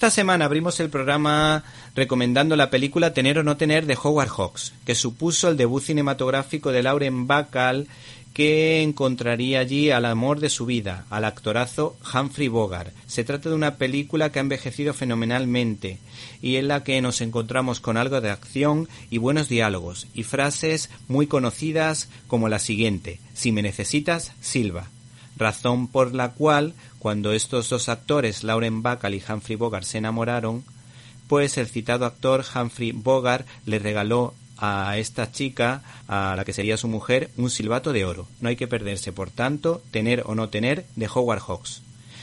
Esta semana abrimos el programa recomendando la película Tener o no tener de Howard Hawks, que supuso el debut cinematográfico de Lauren Bacall, que encontraría allí al amor de su vida, al actorazo Humphrey Bogart. Se trata de una película que ha envejecido fenomenalmente y en la que nos encontramos con algo de acción y buenos diálogos y frases muy conocidas como la siguiente: Si me necesitas, Silva razón por la cual, cuando estos dos actores, Lauren Bacall y Humphrey Bogart, se enamoraron, pues el citado actor Humphrey Bogart le regaló a esta chica, a la que sería su mujer, un silbato de oro. No hay que perderse, por tanto, tener o no tener de Howard Hawks.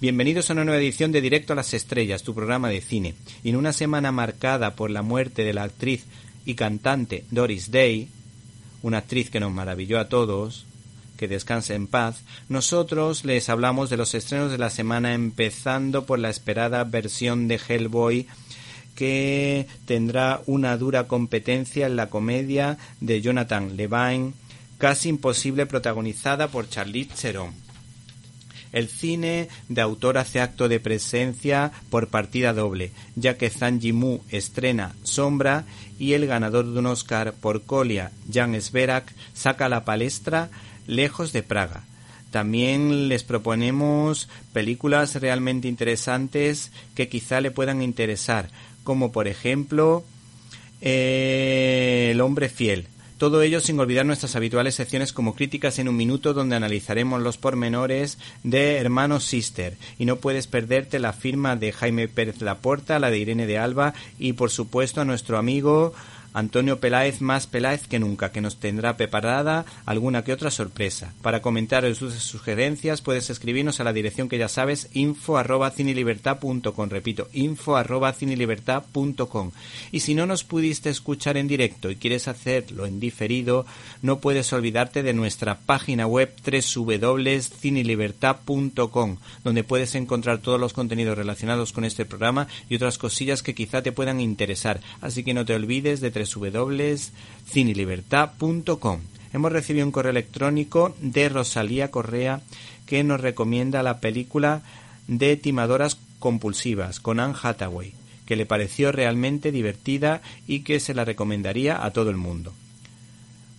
Bienvenidos a una nueva edición de Directo a las Estrellas, tu programa de cine. Y en una semana marcada por la muerte de la actriz y cantante Doris Day, una actriz que nos maravilló a todos, que descanse en paz, nosotros les hablamos de los estrenos de la semana empezando por la esperada versión de Hellboy que tendrá una dura competencia en la comedia de Jonathan Levine, casi imposible protagonizada por Charlize Theron. El cine de autor hace acto de presencia por partida doble, ya que Zhang Yimou estrena Sombra y el ganador de un Oscar por Colia, Jan Sverak, saca la palestra Lejos de Praga. También les proponemos películas realmente interesantes que quizá le puedan interesar, como por ejemplo eh, El hombre fiel. Todo ello sin olvidar nuestras habituales secciones como críticas en un minuto donde analizaremos los pormenores de Hermanos Sister. Y no puedes perderte la firma de Jaime Pérez Laporta, la de Irene de Alba y por supuesto a nuestro amigo Antonio Peláez más Peláez que nunca, que nos tendrá preparada alguna que otra sorpresa. Para comentarios sus sugerencias puedes escribirnos a la dirección que ya sabes, info arroba cinelibertad.com. Repito, info arroba cinelibertad.com. Y si no nos pudiste escuchar en directo y quieres hacerlo en diferido, no puedes olvidarte de nuestra página web www.cinelibertad.com, donde puedes encontrar todos los contenidos relacionados con este programa y otras cosillas que quizá te puedan interesar. Así que no te olvides de www.cinelibertad.com. Hemos recibido un correo electrónico de Rosalía Correa que nos recomienda la película de Timadoras Compulsivas con Anne Hathaway, que le pareció realmente divertida y que se la recomendaría a todo el mundo.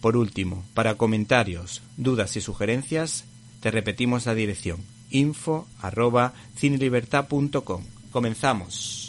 Por último, para comentarios, dudas y sugerencias, te repetimos la dirección info arroba. Comenzamos.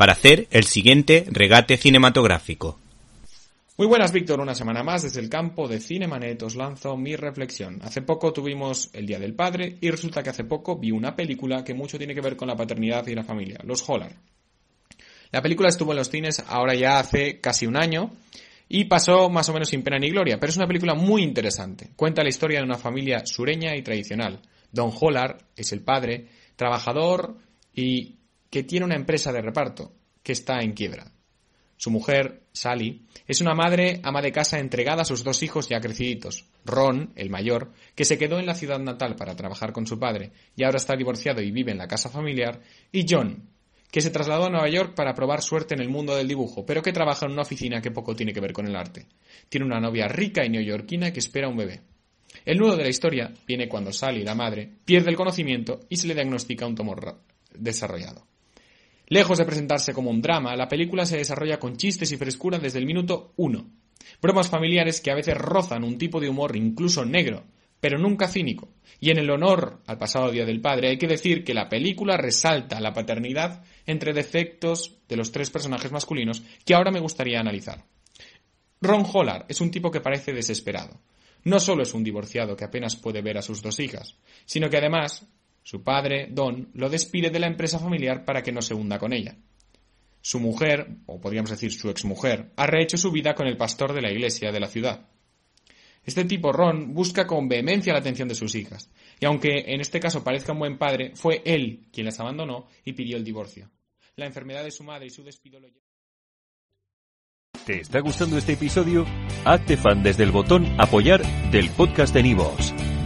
para hacer el siguiente regate cinematográfico. Muy buenas, Víctor. Una semana más desde el campo de Cinemanet os lanzo mi reflexión. Hace poco tuvimos el Día del Padre y resulta que hace poco vi una película que mucho tiene que ver con la paternidad y la familia, Los Hollar. La película estuvo en los cines ahora ya hace casi un año y pasó más o menos sin pena ni gloria, pero es una película muy interesante. Cuenta la historia de una familia sureña y tradicional. Don Hollar es el padre, trabajador y que tiene una empresa de reparto que está en quiebra. Su mujer, Sally, es una madre ama de casa entregada a sus dos hijos ya creciditos. Ron, el mayor, que se quedó en la ciudad natal para trabajar con su padre y ahora está divorciado y vive en la casa familiar. Y John, que se trasladó a Nueva York para probar suerte en el mundo del dibujo, pero que trabaja en una oficina que poco tiene que ver con el arte. Tiene una novia rica y neoyorquina que espera un bebé. El nudo de la historia viene cuando Sally, la madre, pierde el conocimiento y se le diagnostica un tumor desarrollado. Lejos de presentarse como un drama, la película se desarrolla con chistes y frescura desde el minuto uno. Bromas familiares que a veces rozan un tipo de humor incluso negro, pero nunca cínico. Y en el honor al pasado Día del Padre hay que decir que la película resalta la paternidad entre defectos de los tres personajes masculinos que ahora me gustaría analizar. Ron Hollar es un tipo que parece desesperado. No solo es un divorciado que apenas puede ver a sus dos hijas, sino que además su padre, Don, lo despide de la empresa familiar para que no se hunda con ella. Su mujer, o podríamos decir su exmujer, ha rehecho su vida con el pastor de la iglesia de la ciudad. Este tipo, Ron, busca con vehemencia la atención de sus hijas, y aunque en este caso parezca un buen padre, fue él quien las abandonó y pidió el divorcio. La enfermedad de su madre y su despido lo ¿Te está gustando este episodio? Hazte fan desde el botón Apoyar del podcast de Nivos.